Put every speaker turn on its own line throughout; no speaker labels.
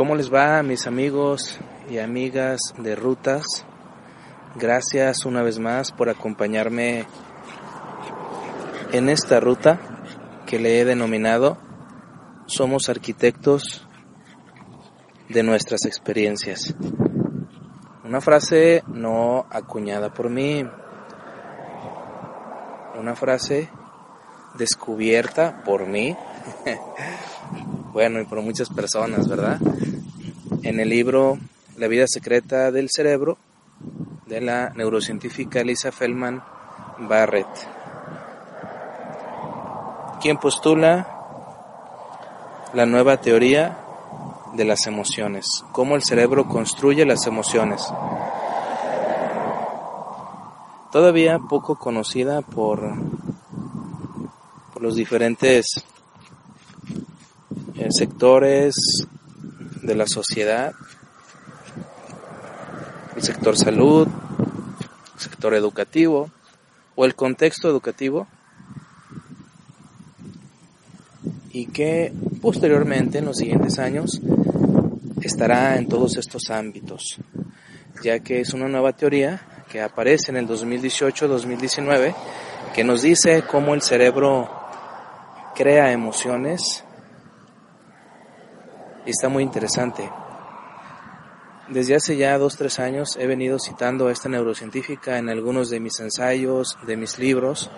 ¿Cómo les va mis amigos y amigas de rutas? Gracias una vez más por acompañarme en esta ruta que le he denominado Somos arquitectos de nuestras experiencias. Una frase no acuñada por mí, una frase descubierta por mí, bueno, y por muchas personas, ¿verdad? En el libro La vida secreta del cerebro de la neurocientífica Lisa Feldman Barrett, quien postula la nueva teoría de las emociones, cómo el cerebro construye las emociones. Todavía poco conocida por, los diferentes eh, sectores de la sociedad, el sector salud, el sector educativo o el contexto educativo y que posteriormente en los siguientes años estará en todos estos ámbitos, ya que es una nueva teoría que aparece en el 2018-2019 que nos dice cómo el cerebro crea emociones está muy interesante. Desde hace ya dos, tres años he venido citando a esta neurocientífica en algunos de mis ensayos, de mis libros,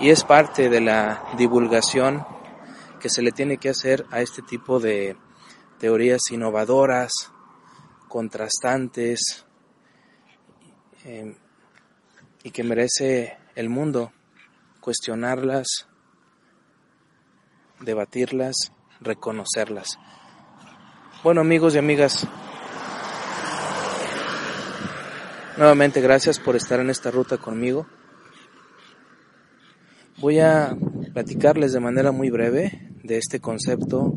y es parte de la divulgación que se le tiene que hacer a este tipo de teorías innovadoras, contrastantes, em, y que merece el mundo cuestionarlas, debatirlas, reconocerlas. Bueno amigos y amigas, nuevamente gracias por estar en esta ruta conmigo. Voy a platicarles de manera muy breve de este concepto,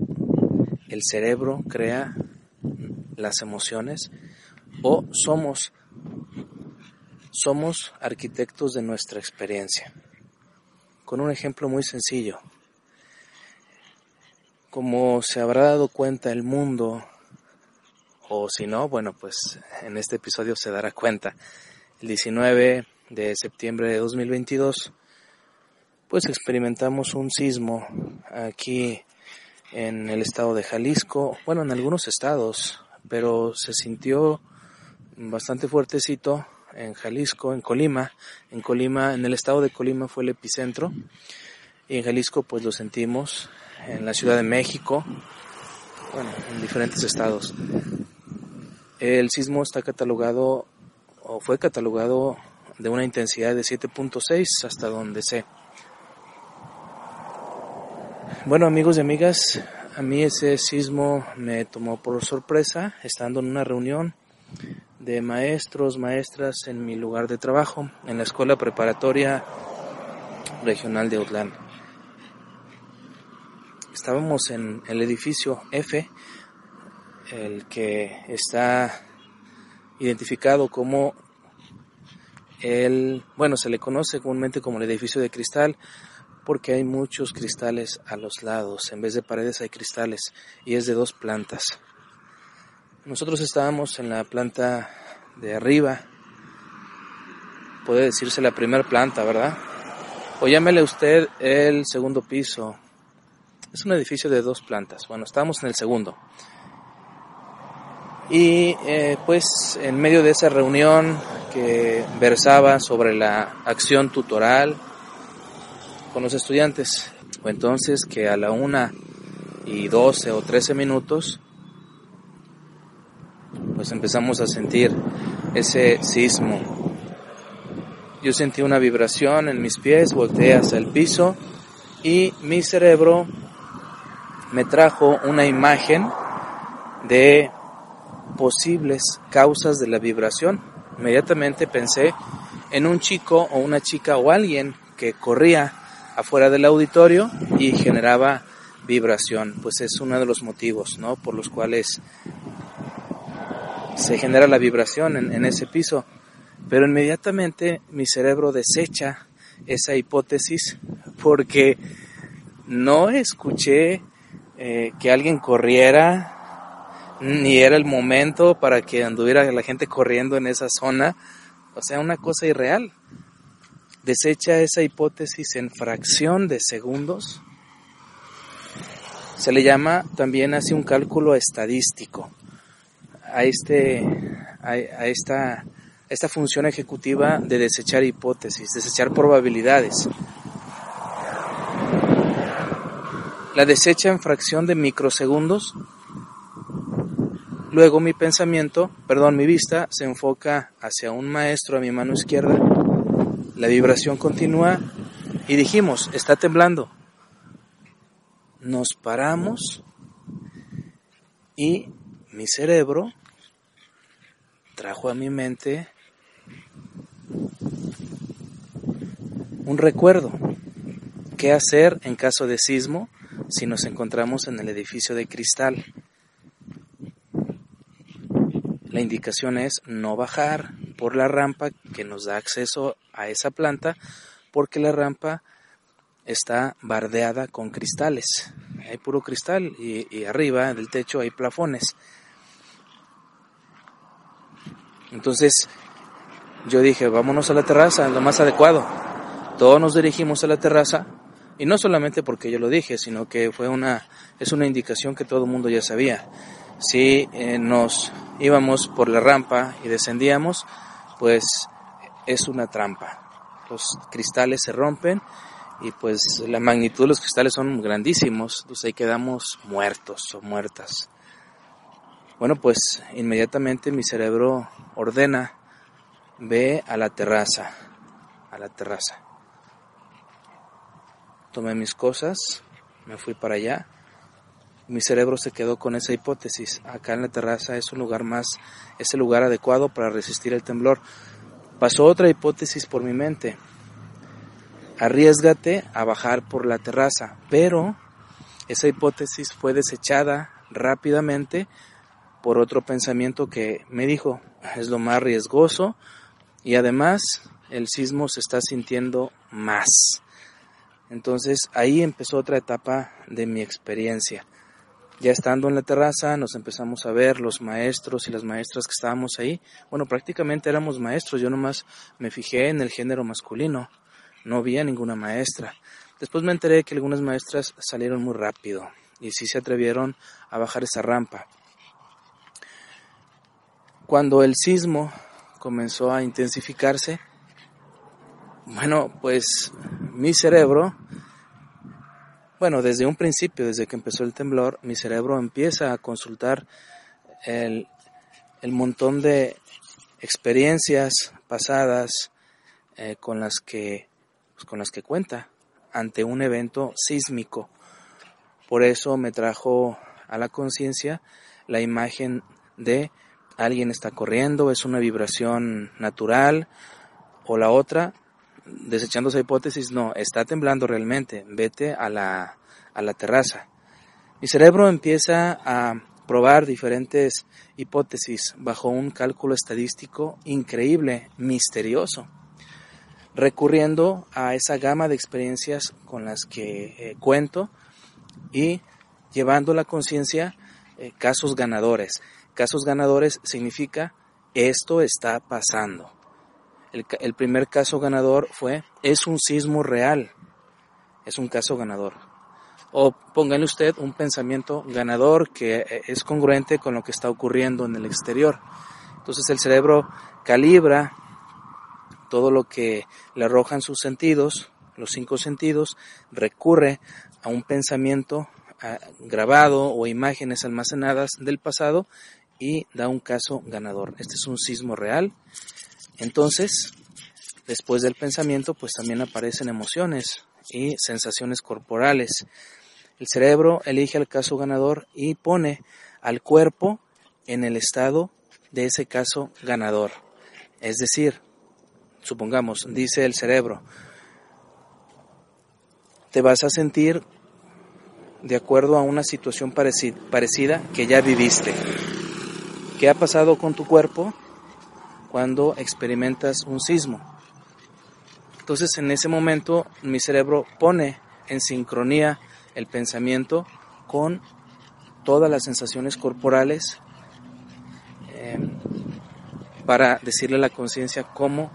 el cerebro crea las emociones o somos somos arquitectos de nuestra experiencia. Con un ejemplo muy sencillo. Como se habrá dado cuenta el mundo, o si no, bueno, pues en este episodio se dará cuenta. El 19 de septiembre de 2022, pues experimentamos un sismo aquí en el estado de Jalisco, bueno, en algunos estados, pero se sintió bastante fuertecito en Jalisco, en Colima. En Colima, en el estado de Colima fue el epicentro y en Jalisco pues lo sentimos en la Ciudad de México, bueno, en diferentes estados. El sismo está catalogado o fue catalogado de una intensidad de 7.6 hasta donde sé. Bueno amigos y amigas, a mí ese sismo me tomó por sorpresa estando en una reunión de maestros, maestras en mi lugar de trabajo, en la Escuela Preparatoria Regional de Outland estábamos en el edificio F, el que está identificado como el, bueno, se le conoce comúnmente como el edificio de cristal porque hay muchos cristales a los lados, en vez de paredes hay cristales y es de dos plantas. Nosotros estábamos en la planta de arriba, puede decirse la primera planta, ¿verdad? O llámele usted el segundo piso, es un edificio de dos plantas. Bueno, estábamos en el segundo. Y eh, pues en medio de esa reunión que versaba sobre la acción tutoral con los estudiantes, o entonces que a la una y doce o trece minutos pues empezamos a sentir ese sismo. Yo sentí una vibración en mis pies, volteé hacia el piso y mi cerebro me trajo una imagen de posibles causas de la vibración. Inmediatamente pensé en un chico o una chica o alguien que corría afuera del auditorio y generaba vibración, pues es uno de los motivos, ¿no? Por los cuales se genera la vibración en, ese piso. Pero inmediatamente mi cerebro desecha esa hipótesis porque no escuché eh, que alguien corriera, ni era el momento para que anduviera la gente corriendo en esa zona. O sea, una cosa irreal. Desecha esa hipótesis en fracción de segundos se le llama también así un cálculo estadístico a, este, a, esta, esta función ejecutiva de desechar hipótesis, desechar probabilidades. La desecha en fracción de microsegundos. Luego mi pensamiento, perdón, mi vista se enfoca hacia un maestro a mi mano izquierda. La vibración continúa y dijimos, está temblando nos paramos y mi cerebro trajo a mi mente un recuerdo. ¿Qué hacer en caso de sismo si nos encontramos en el edificio de cristal? La indicación es no bajar por la rampa que nos da acceso a esa planta porque la rampa está bardeada con cristales. Hay puro cristal y, arriba del techo hay plafones. Entonces yo dije, vámonos a la terraza, lo más adecuado. Todos nos dirigimos a la terraza y no solamente porque yo lo dije, sino que fue una es una indicación que todo el mundo ya sabía. Si eh, nos íbamos por la rampa y descendíamos, pues es una trampa. Los cristales se rompen y pues la magnitud de los cristales son grandísimos, entonces ahí quedamos muertos o muertas. Bueno, pues inmediatamente mi cerebro ordena, ve a la terraza, a la terraza. Tomé mis cosas, me fui para allá. Mi cerebro se quedó con esa hipótesis. Acá en la terraza es un lugar más, es el lugar adecuado para resistir el temblor. Pasó otra hipótesis por mi mente arriesgate a bajar por la terraza, pero esa hipótesis fue desechada rápidamente por otro pensamiento que me dijo, es lo más riesgoso y además el sismo se está sintiendo más. Entonces ahí empezó otra etapa de mi experiencia. Ya estando en la terraza nos empezamos a ver los maestros y las maestras que estábamos ahí. Bueno, prácticamente éramos maestros, yo nomás me fijé en el género masculino no había ninguna maestra. Después me enteré que algunas maestras salieron muy rápido y sí se atrevieron a bajar esa rampa. Cuando el sismo comenzó a intensificarse, bueno, pues mi cerebro, bueno, desde un principio, desde que empezó el temblor, mi cerebro empieza a consultar el, el montón de experiencias pasadas eh, con las que pues, con las que cuenta ante un evento sísmico. Por eso me trajo a la conciencia la imagen de alguien está corriendo, es una vibración natural, o la otra, desechando esa hipótesis, no, está temblando realmente, vete a la, a la terraza. Mi cerebro empieza a probar diferentes hipótesis bajo un cálculo estadístico increíble, misterioso recurriendo a esa gama de experiencias con las que eh, cuento y llevando la conciencia eh, casos ganadores. Casos ganadores significa esto está pasando. El, primer caso ganador fue es un sismo real. Es un caso ganador. O póngale usted un pensamiento ganador que eh, es congruente con lo que está ocurriendo en el exterior. Entonces el cerebro calibra todo lo que le arrojan sus sentidos, los cinco sentidos, recurre a un pensamiento grabado o imágenes almacenadas del pasado y da un caso ganador. Este es un sismo real. Entonces, después del pensamiento, pues también aparecen emociones y sensaciones corporales. El cerebro elige el caso ganador y pone al cuerpo en el estado de ese caso ganador. Es decir, supongamos, dice el cerebro, te vas a sentir de acuerdo a una situación parecida que ya viviste. ¿Qué ha pasado con tu cuerpo cuando experimentas un sismo? Entonces en ese momento mi cerebro pone en sincronía el pensamiento con todas las sensaciones corporales em, para decirle a la conciencia cómo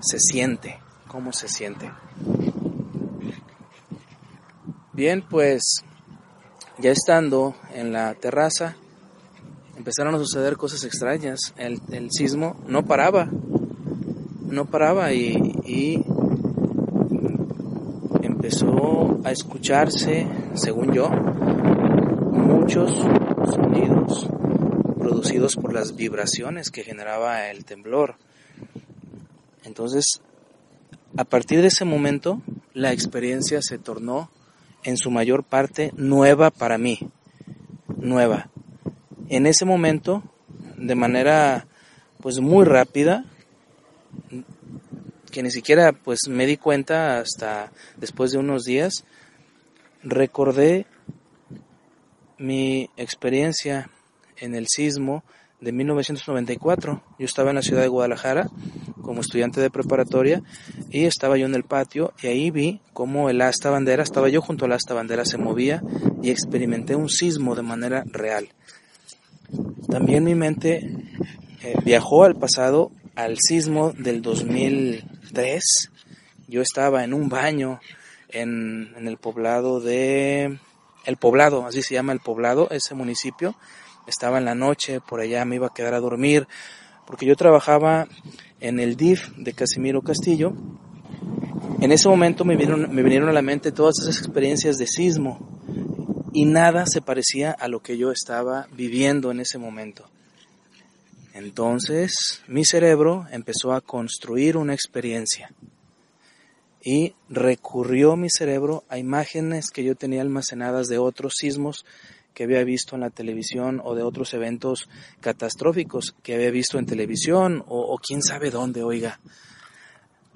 se siente, cómo se siente. Bien, pues ya estando en la terraza, empezaron a suceder cosas extrañas. El, sismo no paraba, no paraba y, y, empezó a escucharse, según yo, muchos sonidos producidos por las vibraciones que generaba el temblor. Entonces, a partir de ese momento, la experiencia se tornó en su mayor parte nueva para mí, nueva. En ese momento, de manera pues muy rápida, que ni siquiera pues me di cuenta hasta después de unos días, recordé mi experiencia en el sismo de 1994. Yo estaba en la ciudad de Guadalajara como estudiante de preparatoria y estaba yo en el patio y ahí vi cómo el asta bandera, estaba yo junto al asta bandera, se movía y experimenté un sismo de manera real. También mi mente eh, viajó al pasado, al sismo del 2003. Yo estaba en un baño en, en el poblado de... El poblado, así se llama el poblado, ese municipio, estaba en la noche, por allá me iba a quedar a dormir, porque yo trabajaba en el DIF de Casimiro Castillo. En ese momento me vinieron, me vinieron a la mente todas esas experiencias de sismo y nada se parecía a lo que yo estaba viviendo en ese momento. Entonces mi cerebro empezó a construir una experiencia y recurrió mi cerebro a imágenes que yo tenía almacenadas de otros sismos que había visto en la televisión o de otros eventos catastróficos que había visto en televisión o, quién sabe dónde, oiga.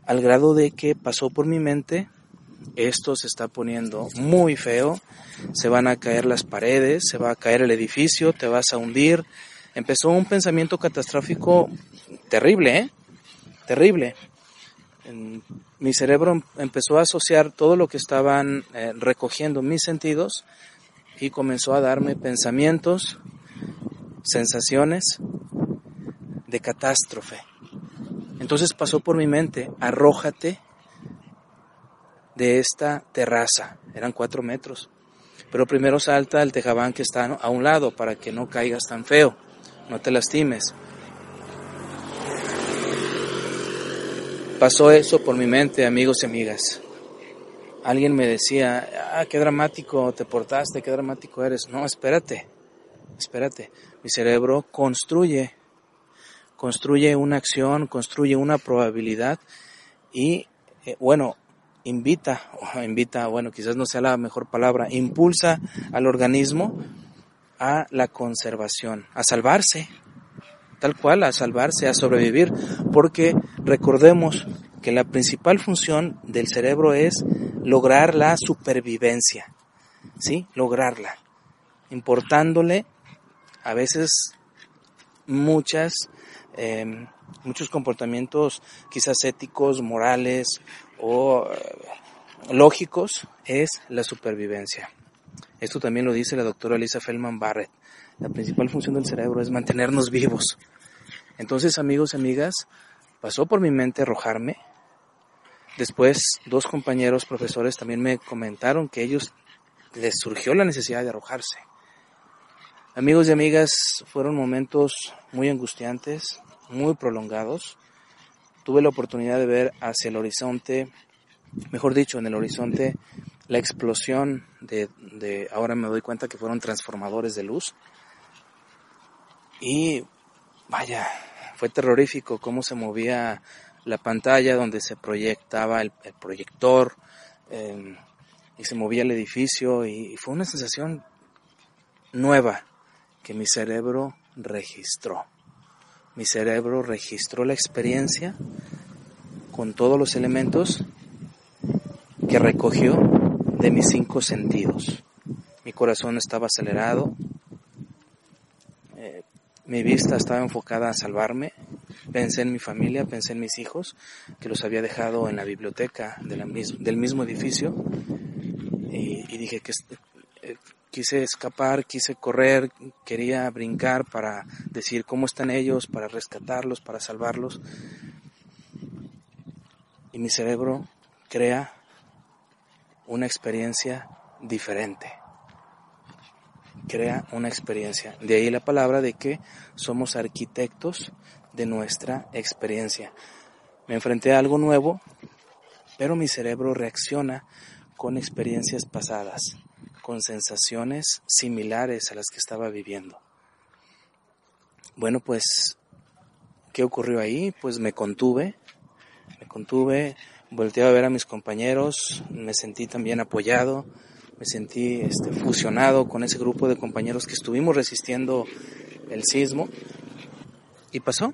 Al grado de que pasó por mi mente, esto se está poniendo muy feo, se van a caer las paredes, se va a caer el edificio, te vas a hundir. Empezó un pensamiento catastrófico terrible, ¿eh? Terrible. mi cerebro em, empezó a asociar todo lo que estaban eh, recogiendo mis sentidos y comenzó a darme pensamientos, sensaciones de catástrofe. Entonces pasó por mi mente, arrójate de esta terraza, eran cuatro metros, pero primero salta el tejabán que está a un lado para que no caigas tan feo, no te lastimes. Pasó eso por mi mente, amigos y amigas alguien me decía, ah, qué dramático te portaste, qué dramático eres. No, espérate, espérate. Mi cerebro construye, construye una acción, construye una probabilidad y, eh, bueno, invita, invita, bueno, quizás no sea la mejor palabra, impulsa al organismo a la conservación, a salvarse, tal cual, a salvarse, a sobrevivir, porque recordemos que la principal función del cerebro es lograr la supervivencia, ¿sí? Lograrla, importándole a veces muchas, em, muchos comportamientos quizás éticos, morales o eh, lógicos, es la supervivencia. Esto también lo dice la doctora Lisa Feldman Barrett. La principal función del cerebro es mantenernos vivos. Entonces, amigos y amigas, pasó por mi mente arrojarme, Después, dos compañeros profesores también me comentaron que ellos les surgió la necesidad de arrojarse. Amigos y amigas, fueron momentos muy angustiantes, muy prolongados. Tuve la oportunidad de ver hacia el horizonte, mejor dicho, en el horizonte, la explosión de, de ahora me doy cuenta que fueron transformadores de luz. Y vaya, fue terrorífico cómo se movía la pantalla donde se proyectaba el, proyector em, y se movía el edificio y fue una sensación nueva que mi cerebro registró. Mi cerebro registró la experiencia con todos los elementos que recogió de mis cinco sentidos. Mi corazón estaba acelerado, eh, mi vista estaba enfocada a salvarme, pensé en mi familia, pensé en mis hijos, que los había dejado en la biblioteca del mismo edificio, y, dije que eh, quise escapar, quise correr, quería brincar para decir cómo están ellos, para rescatarlos, para salvarlos. Y mi cerebro crea una experiencia diferente. Crea una experiencia. De ahí la palabra de que somos arquitectos de nuestra experiencia. Me enfrenté a algo nuevo, pero mi cerebro reacciona con experiencias pasadas con sensaciones similares a las que estaba viviendo. Bueno, pues, ¿qué ocurrió ahí? Pues me contuve, me contuve, volteé a ver a mis compañeros, me sentí también apoyado, me sentí este, fusionado con ese grupo de compañeros que estuvimos resistiendo el sismo. Y pasó,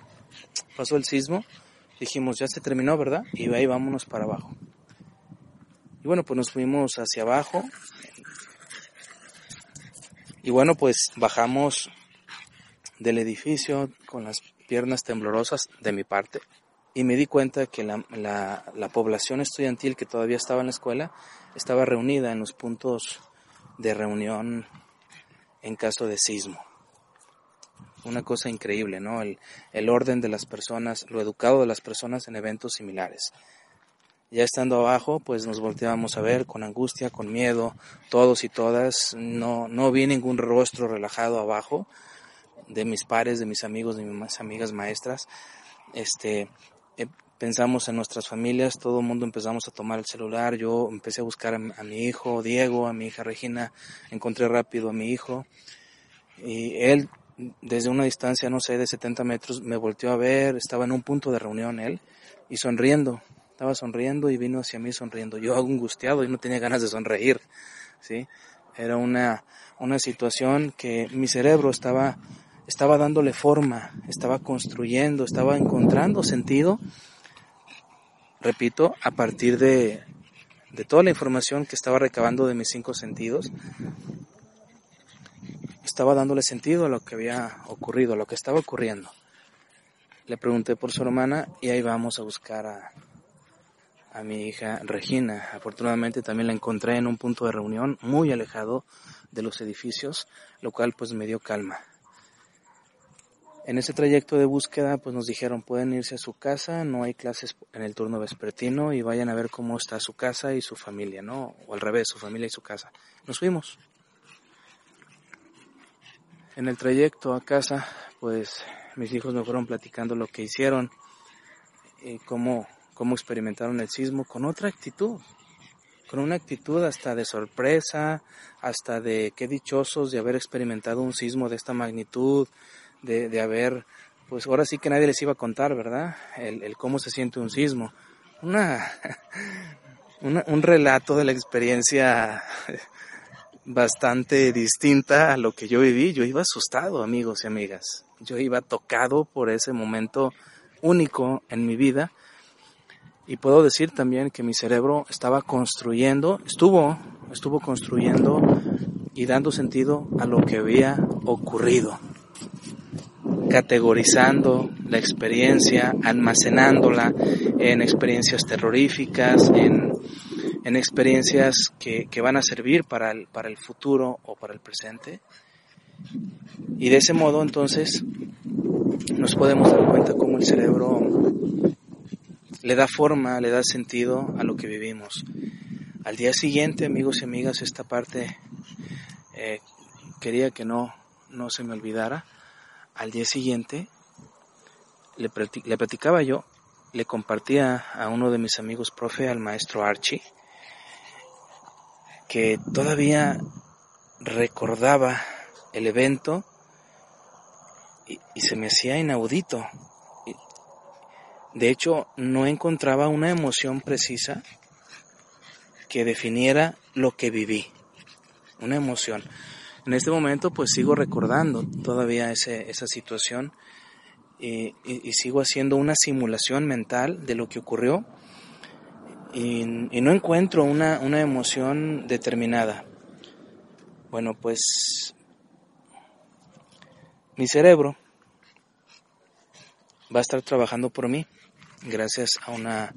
pasó el sismo, dijimos, ya se terminó, ¿verdad? Y ahí vámonos para abajo. Y bueno, pues nos fuimos hacia abajo, y bueno, pues bajamos del edificio con las piernas temblorosas de mi parte y me di cuenta que la, la, población estudiantil que todavía estaba en la escuela estaba reunida en los puntos de reunión en caso de sismo. Una cosa increíble, ¿no? El, el orden de las personas, lo educado de las personas en eventos similares. Ya estando abajo, pues nos volteábamos a ver con angustia, con miedo, todos y todas. No, no vi ningún rostro relajado abajo de mis pares, de mis amigos, de mis amigas maestras. Este, eh, pensamos en nuestras familias, todo el mundo empezamos a tomar el celular. Yo empecé a buscar a, mi hijo Diego, a mi hija Regina, encontré rápido a mi hijo. Y él, desde una distancia, no sé, de 70 metros, me volteó a ver, estaba en un punto de reunión él, y sonriendo, estaba sonriendo y vino hacia mí sonriendo. Yo angustiado y no tenía ganas de sonreír, ¿sí? Era una, una situación que mi cerebro estaba, estaba dándole forma, estaba construyendo, estaba encontrando sentido, repito, a partir de, de toda la información que estaba recabando de mis cinco sentidos, estaba dándole sentido a lo que había ocurrido, a lo que estaba ocurriendo. Le pregunté por su hermana y ahí vamos a buscar a, a mi hija Regina. Afortunadamente también la encontré en un punto de reunión muy alejado de los edificios, lo cual pues me dio calma. En ese trayecto de búsqueda pues nos dijeron pueden irse a su casa, no hay clases en el turno vespertino y vayan a ver cómo está su casa y su familia, ¿no? O al revés, su familia y su casa. Nos fuimos. En el trayecto a casa pues mis hijos me fueron platicando lo que hicieron y cómo cómo experimentaron el sismo con otra actitud, con una actitud hasta de sorpresa, hasta de qué dichosos de haber experimentado un sismo de esta magnitud, de, de haber, pues ahora sí que nadie les iba a contar, ¿verdad? El, cómo se siente un sismo. Una, un relato de la experiencia bastante distinta a lo que yo viví. Yo iba asustado, amigos y amigas. Yo iba tocado por ese momento único en mi vida y puedo decir también que mi cerebro estaba construyendo, estuvo, estuvo construyendo y dando sentido a lo que había ocurrido, categorizando la experiencia, almacenándola en experiencias terroríficas, en, en experiencias que, que, van a servir para el, para el futuro o para el presente. Y de ese modo entonces nos podemos dar cuenta cómo el cerebro le da forma, le da sentido a lo que vivimos. Al día siguiente, amigos y amigas, esta parte eh, quería que no, no se me olvidara. Al día siguiente le, le platicaba yo, le compartía a uno de mis amigos profe, al maestro Archie, que todavía recordaba el evento y, se me hacía inaudito. De hecho, no encontraba una emoción precisa que definiera lo que viví. Una emoción. En este momento pues sigo recordando todavía ese, esa situación y, sigo haciendo una simulación mental de lo que ocurrió y, no encuentro una, una emoción determinada. Bueno, pues mi cerebro va a estar trabajando por mí gracias a una,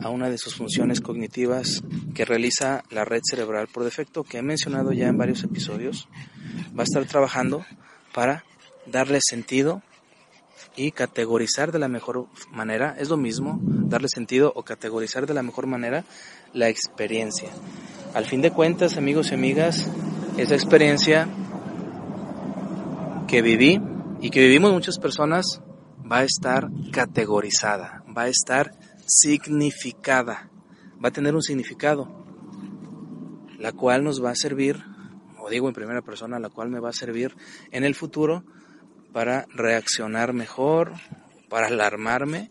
a una de sus funciones cognitivas que realiza la red cerebral por defecto que he mencionado ya en varios episodios. Va a estar trabajando para darle sentido y categorizar de la mejor manera, es lo mismo, darle sentido o categorizar de la mejor manera la experiencia. Al fin de cuentas, amigos y amigas, esa experiencia que viví y que vivimos muchas personas va a estar categorizada, va a estar significada, va a tener un significado, la cual nos va a servir, o digo en primera persona, la cual me va a servir en el futuro para reaccionar mejor, para alarmarme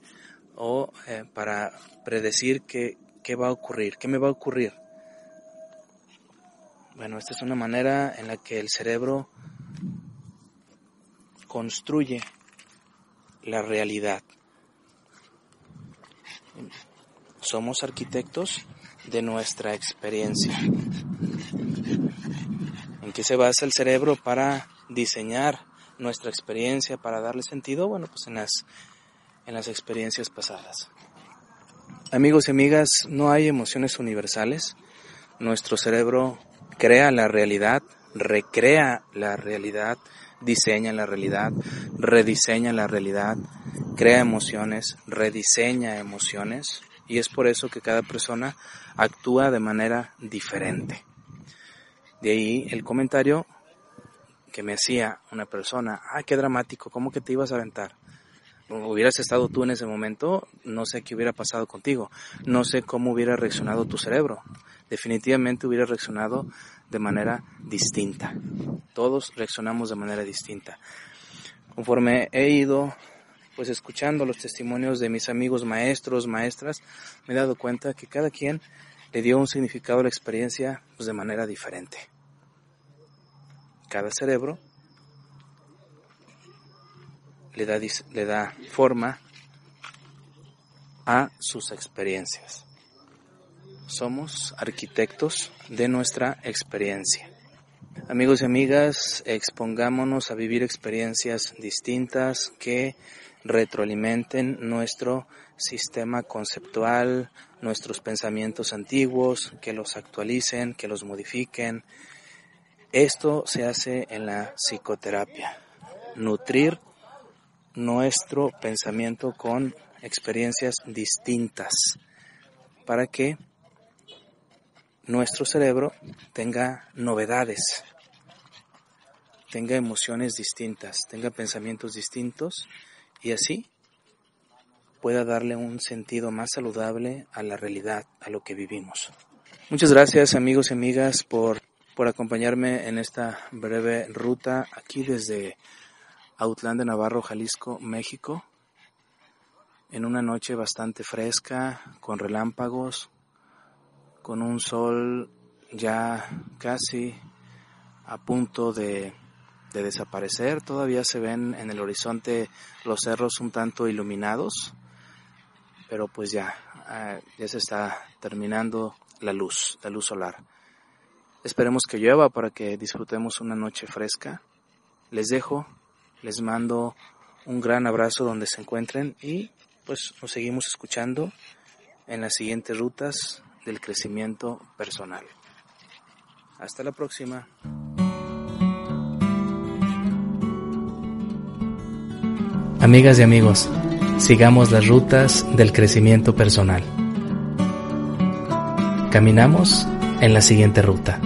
o eh, para predecir qué, qué va a ocurrir, qué me va a ocurrir. Bueno, esta es una manera en la que el cerebro construye la realidad. Somos arquitectos de nuestra experiencia. ¿En qué se basa el cerebro para diseñar nuestra experiencia, para darle sentido? Bueno, pues en las, en las experiencias pasadas. Amigos y amigas, no hay emociones universales. Nuestro cerebro crea la realidad, recrea la realidad, diseña la realidad, rediseña la realidad, crea emociones, rediseña emociones y es por eso que cada persona actúa de manera diferente. De ahí el comentario que me hacía una persona, ah, qué dramático, ¿cómo que te ibas a aventar? hubieras estado tú en ese momento, no sé qué hubiera pasado contigo, no sé cómo hubiera reaccionado tu cerebro. Definitivamente hubiera reaccionado de manera distinta. Todos reaccionamos de manera distinta. Conforme he ido pues escuchando los testimonios de mis amigos maestros, maestras, me he dado cuenta que cada quien le dio un significado a la experiencia pues, de manera diferente. Cada cerebro le da, le da forma a sus experiencias. Somos arquitectos de nuestra experiencia. Amigos y amigas, expongámonos a vivir experiencias distintas que retroalimenten nuestro sistema conceptual, nuestros pensamientos antiguos, que los actualicen, que los modifiquen. Esto se hace en la psicoterapia. Nutrir nuestro pensamiento con experiencias distintas para que nuestro cerebro tenga novedades, tenga emociones distintas, tenga pensamientos distintos y así pueda darle un sentido más saludable a la realidad, a lo que vivimos. Muchas gracias amigos y amigas por, por acompañarme en esta breve ruta aquí desde Autlán de Navarro, Jalisco, México, en una noche bastante fresca, con relámpagos, con un sol ya casi a punto de, desaparecer. Todavía se ven en el horizonte los cerros un tanto iluminados, pero pues ya, ah, ya se está terminando la luz, la luz solar. Esperemos que llueva para que disfrutemos una noche fresca. Les dejo, les mando un gran abrazo donde se encuentren y pues nos seguimos escuchando en las siguientes rutas del crecimiento personal. Hasta la próxima. Amigas y amigos, sigamos las rutas del crecimiento personal. Caminamos en la siguiente ruta.